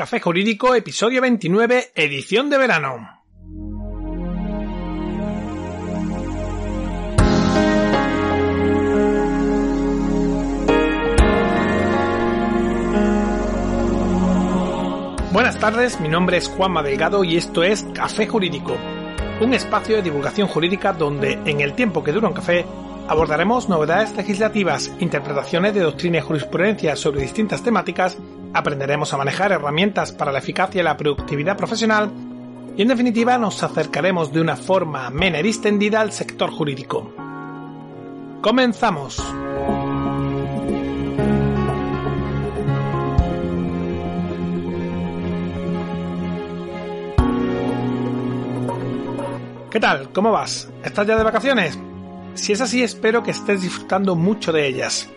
Café Jurídico, episodio 29, edición de verano. Buenas tardes, mi nombre es Juanma Delgado y esto es Café Jurídico, un espacio de divulgación jurídica donde, en el tiempo que dura un café, abordaremos novedades legislativas, interpretaciones de doctrina y jurisprudencia sobre distintas temáticas, aprenderemos a manejar herramientas para la eficacia y la productividad profesional y en definitiva nos acercaremos de una forma amena y extendida al sector jurídico. Comenzamos. ¿Qué tal? ¿Cómo vas? ¿Estás ya de vacaciones? Si es así, espero que estés disfrutando mucho de ellas.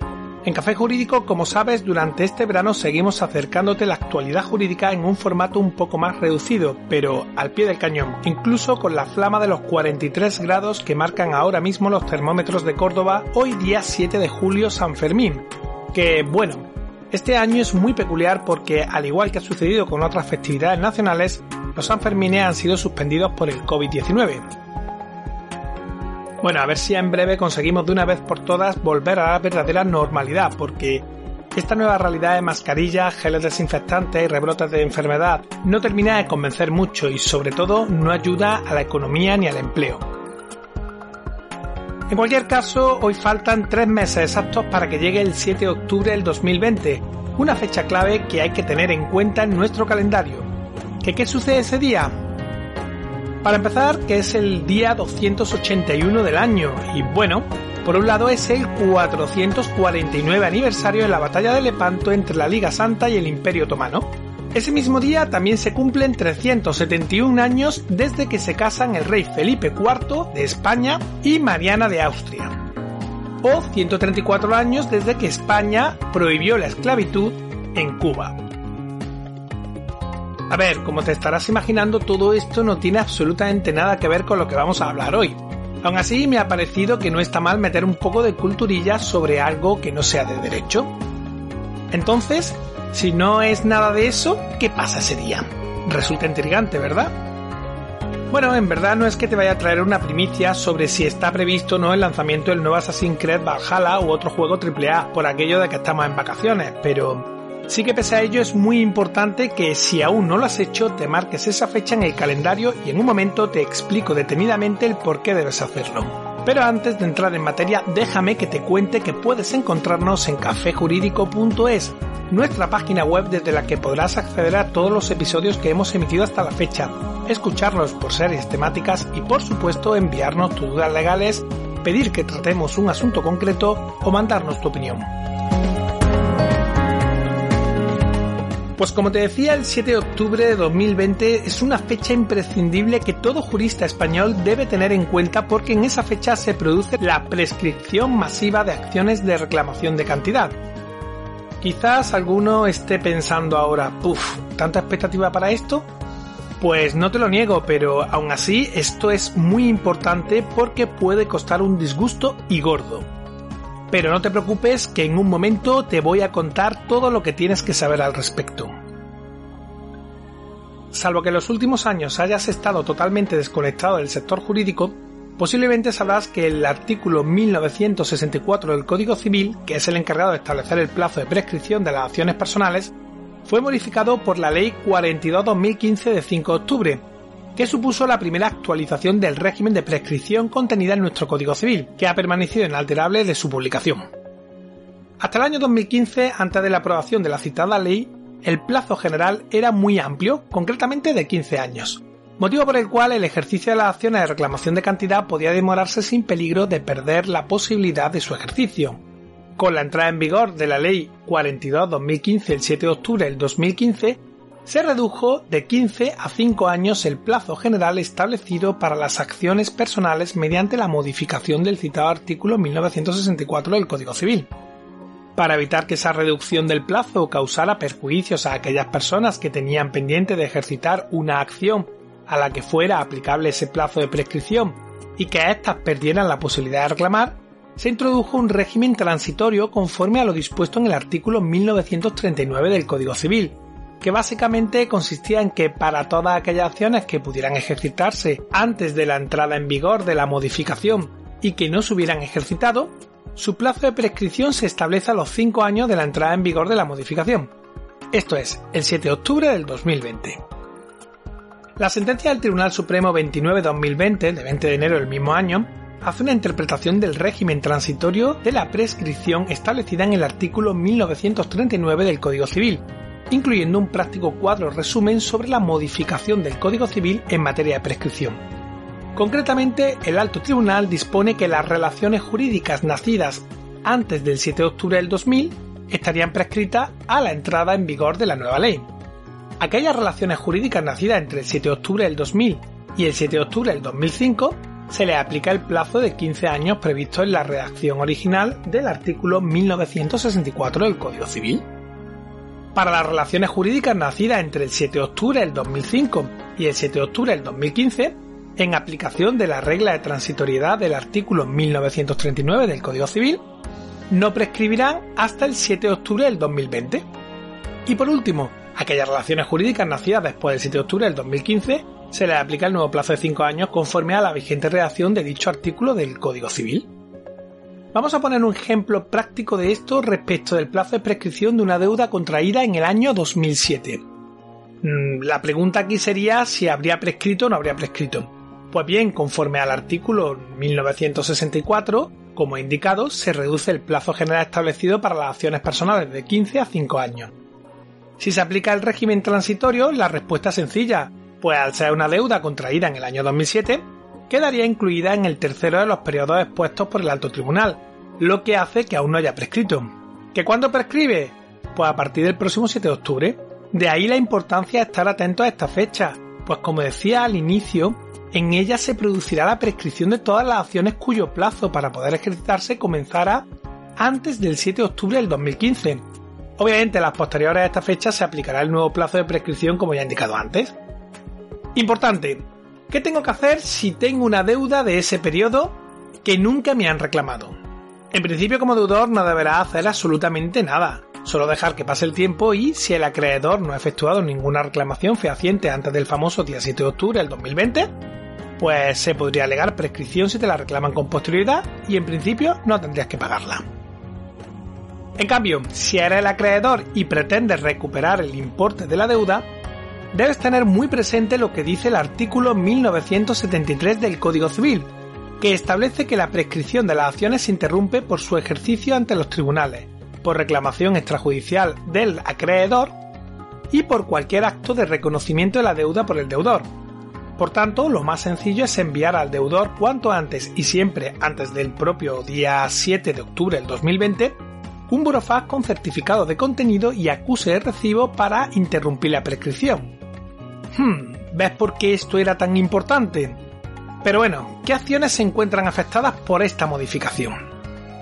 En Café Jurídico, como sabes, durante este verano seguimos acercándote la actualidad jurídica en un formato un poco más reducido, pero al pie del cañón, incluso con la flama de los 43 grados que marcan ahora mismo los termómetros de Córdoba hoy día 7 de julio San Fermín. Que bueno, este año es muy peculiar porque, al igual que ha sucedido con otras festividades nacionales, los Sanfermines han sido suspendidos por el COVID-19. Bueno, a ver si en breve conseguimos de una vez por todas volver a la verdadera normalidad, porque esta nueva realidad de mascarillas, geles desinfectantes y rebrotes de enfermedad no termina de convencer mucho y sobre todo no ayuda a la economía ni al empleo. En cualquier caso, hoy faltan tres meses exactos para que llegue el 7 de octubre del 2020, una fecha clave que hay que tener en cuenta en nuestro calendario. ¿Que qué sucede ese día? Para empezar, que es el día 281 del año, y bueno, por un lado es el 449 aniversario de la batalla de Lepanto entre la Liga Santa y el Imperio Otomano. Ese mismo día también se cumplen 371 años desde que se casan el rey Felipe IV de España y Mariana de Austria. O 134 años desde que España prohibió la esclavitud en Cuba. A ver, como te estarás imaginando, todo esto no tiene absolutamente nada que ver con lo que vamos a hablar hoy. Aún así, me ha parecido que no está mal meter un poco de culturilla sobre algo que no sea de derecho. Entonces, si no es nada de eso, ¿qué pasa ese día? Resulta intrigante, ¿verdad? Bueno, en verdad no es que te vaya a traer una primicia sobre si está previsto o no el lanzamiento del nuevo Assassin's Creed Valhalla u otro juego AAA por aquello de que estamos en vacaciones, pero Sí que pese a ello es muy importante que si aún no lo has hecho te marques esa fecha en el calendario y en un momento te explico detenidamente el por qué debes hacerlo. Pero antes de entrar en materia, déjame que te cuente que puedes encontrarnos en cafejurídico.es, nuestra página web desde la que podrás acceder a todos los episodios que hemos emitido hasta la fecha, escucharlos por series temáticas y por supuesto enviarnos tus dudas legales, pedir que tratemos un asunto concreto o mandarnos tu opinión. Pues como te decía, el 7 de octubre de 2020 es una fecha imprescindible que todo jurista español debe tener en cuenta porque en esa fecha se produce la prescripción masiva de acciones de reclamación de cantidad. Quizás alguno esté pensando ahora, puff, ¿tanta expectativa para esto? Pues no te lo niego, pero aún así esto es muy importante porque puede costar un disgusto y gordo. Pero no te preocupes que en un momento te voy a contar todo lo que tienes que saber al respecto. Salvo que en los últimos años hayas estado totalmente desconectado del sector jurídico, posiblemente sabrás que el artículo 1964 del Código Civil, que es el encargado de establecer el plazo de prescripción de las acciones personales, fue modificado por la Ley 42-2015 de 5 de octubre, que supuso la primera actualización del régimen de prescripción contenida en nuestro Código Civil, que ha permanecido inalterable de su publicación. Hasta el año 2015, antes de la aprobación de la citada ley, el plazo general era muy amplio, concretamente de 15 años, motivo por el cual el ejercicio de las acciones de reclamación de cantidad podía demorarse sin peligro de perder la posibilidad de su ejercicio. Con la entrada en vigor de la Ley 42-2015 el 7 de octubre del 2015, se redujo de 15 a 5 años el plazo general establecido para las acciones personales mediante la modificación del citado artículo 1964 del Código Civil. Para evitar que esa reducción del plazo causara perjuicios a aquellas personas que tenían pendiente de ejercitar una acción a la que fuera aplicable ese plazo de prescripción y que éstas perdieran la posibilidad de reclamar, se introdujo un régimen transitorio conforme a lo dispuesto en el artículo 1939 del Código Civil, que básicamente consistía en que para todas aquellas acciones que pudieran ejercitarse antes de la entrada en vigor de la modificación y que no se hubieran ejercitado, su plazo de prescripción se establece a los 5 años de la entrada en vigor de la modificación. Esto es, el 7 de octubre del 2020. La sentencia del Tribunal Supremo 29-2020, de 20 de enero del mismo año, hace una interpretación del régimen transitorio de la prescripción establecida en el artículo 1939 del Código Civil, incluyendo un práctico cuadro resumen sobre la modificación del Código Civil en materia de prescripción. Concretamente, el alto tribunal dispone que las relaciones jurídicas nacidas antes del 7 de octubre del 2000 estarían prescritas a la entrada en vigor de la nueva ley. Aquellas relaciones jurídicas nacidas entre el 7 de octubre del 2000 y el 7 de octubre del 2005 se le aplica el plazo de 15 años previsto en la redacción original del artículo 1964 del Código Civil para las relaciones jurídicas nacidas entre el 7 de octubre del 2005 y el 7 de octubre del 2015, en aplicación de la regla de transitoriedad del artículo 1939 del Código Civil, no prescribirán hasta el 7 de octubre del 2020. Y por último, aquellas relaciones jurídicas nacidas después del 7 de octubre del 2015 se les aplica el nuevo plazo de 5 años conforme a la vigente redacción de dicho artículo del Código Civil. Vamos a poner un ejemplo práctico de esto respecto del plazo de prescripción de una deuda contraída en el año 2007. Mm, la pregunta aquí sería si habría prescrito o no habría prescrito. Pues bien, conforme al artículo 1964, como indicado, se reduce el plazo general establecido para las acciones personales de 15 a 5 años. Si se aplica el régimen transitorio, la respuesta es sencilla, pues al ser una deuda contraída en el año 2007, quedaría incluida en el tercero de los periodos expuestos por el alto tribunal, lo que hace que aún no haya prescrito. ¿Que cuándo prescribe? Pues a partir del próximo 7 de octubre. De ahí la importancia de estar atentos a esta fecha, pues como decía al inicio, en ella se producirá la prescripción de todas las acciones cuyo plazo para poder ejercitarse comenzará antes del 7 de octubre del 2015. Obviamente, las posteriores a esta fecha se aplicará el nuevo plazo de prescripción como ya he indicado antes. Importante, ¿Qué tengo que hacer si tengo una deuda de ese periodo que nunca me han reclamado? En principio como deudor no deberá hacer absolutamente nada, solo dejar que pase el tiempo y si el acreedor no ha efectuado ninguna reclamación fehaciente antes del famoso día 7 de octubre del 2020, pues se podría alegar prescripción si te la reclaman con posterioridad y en principio no tendrías que pagarla. En cambio, si eres el acreedor y pretendes recuperar el importe de la deuda, debes tener muy presente lo que dice el artículo 1973 del Código Civil, que establece que la prescripción de las acciones se interrumpe por su ejercicio ante los tribunales, por reclamación extrajudicial del acreedor y por cualquier acto de reconocimiento de la deuda por el deudor. Por tanto, lo más sencillo es enviar al deudor cuanto antes y siempre antes del propio día 7 de octubre del 2020 un burofax con certificado de contenido y acuse de recibo para interrumpir la prescripción. Hmm, ¿ves por qué esto era tan importante? Pero bueno, ¿qué acciones se encuentran afectadas por esta modificación?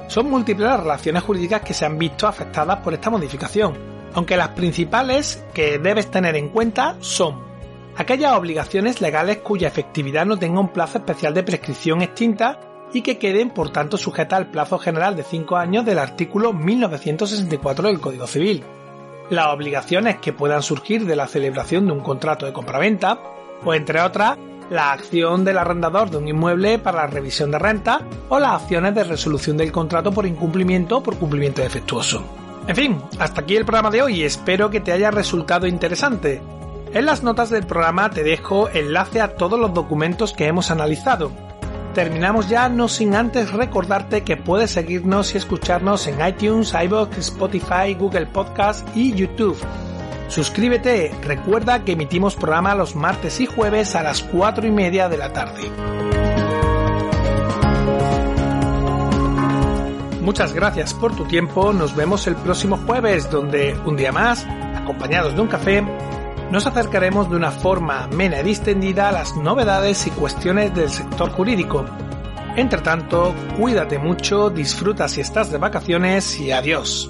Son múltiples las relaciones jurídicas que se han visto afectadas por esta modificación, aunque las principales que debes tener en cuenta son aquellas obligaciones legales cuya efectividad no tenga un plazo especial de prescripción extinta y que queden por tanto sujetas al plazo general de 5 años del artículo 1964 del Código Civil las obligaciones que puedan surgir de la celebración de un contrato de compraventa, o entre otras, la acción del arrendador de un inmueble para la revisión de renta o las acciones de resolución del contrato por incumplimiento o por cumplimiento defectuoso. En fin, hasta aquí el programa de hoy, espero que te haya resultado interesante. En las notas del programa te dejo enlace a todos los documentos que hemos analizado terminamos ya, no sin antes recordarte que puedes seguirnos y escucharnos en iTunes, iBox, Spotify, Google Podcast y YouTube. Suscríbete, recuerda que emitimos programa los martes y jueves a las 4 y media de la tarde. Muchas gracias por tu tiempo, nos vemos el próximo jueves donde un día más, acompañados de un café, nos acercaremos de una forma amena y distendida a las novedades y cuestiones del sector jurídico. Entre tanto, cuídate mucho, disfruta si estás de vacaciones y adiós.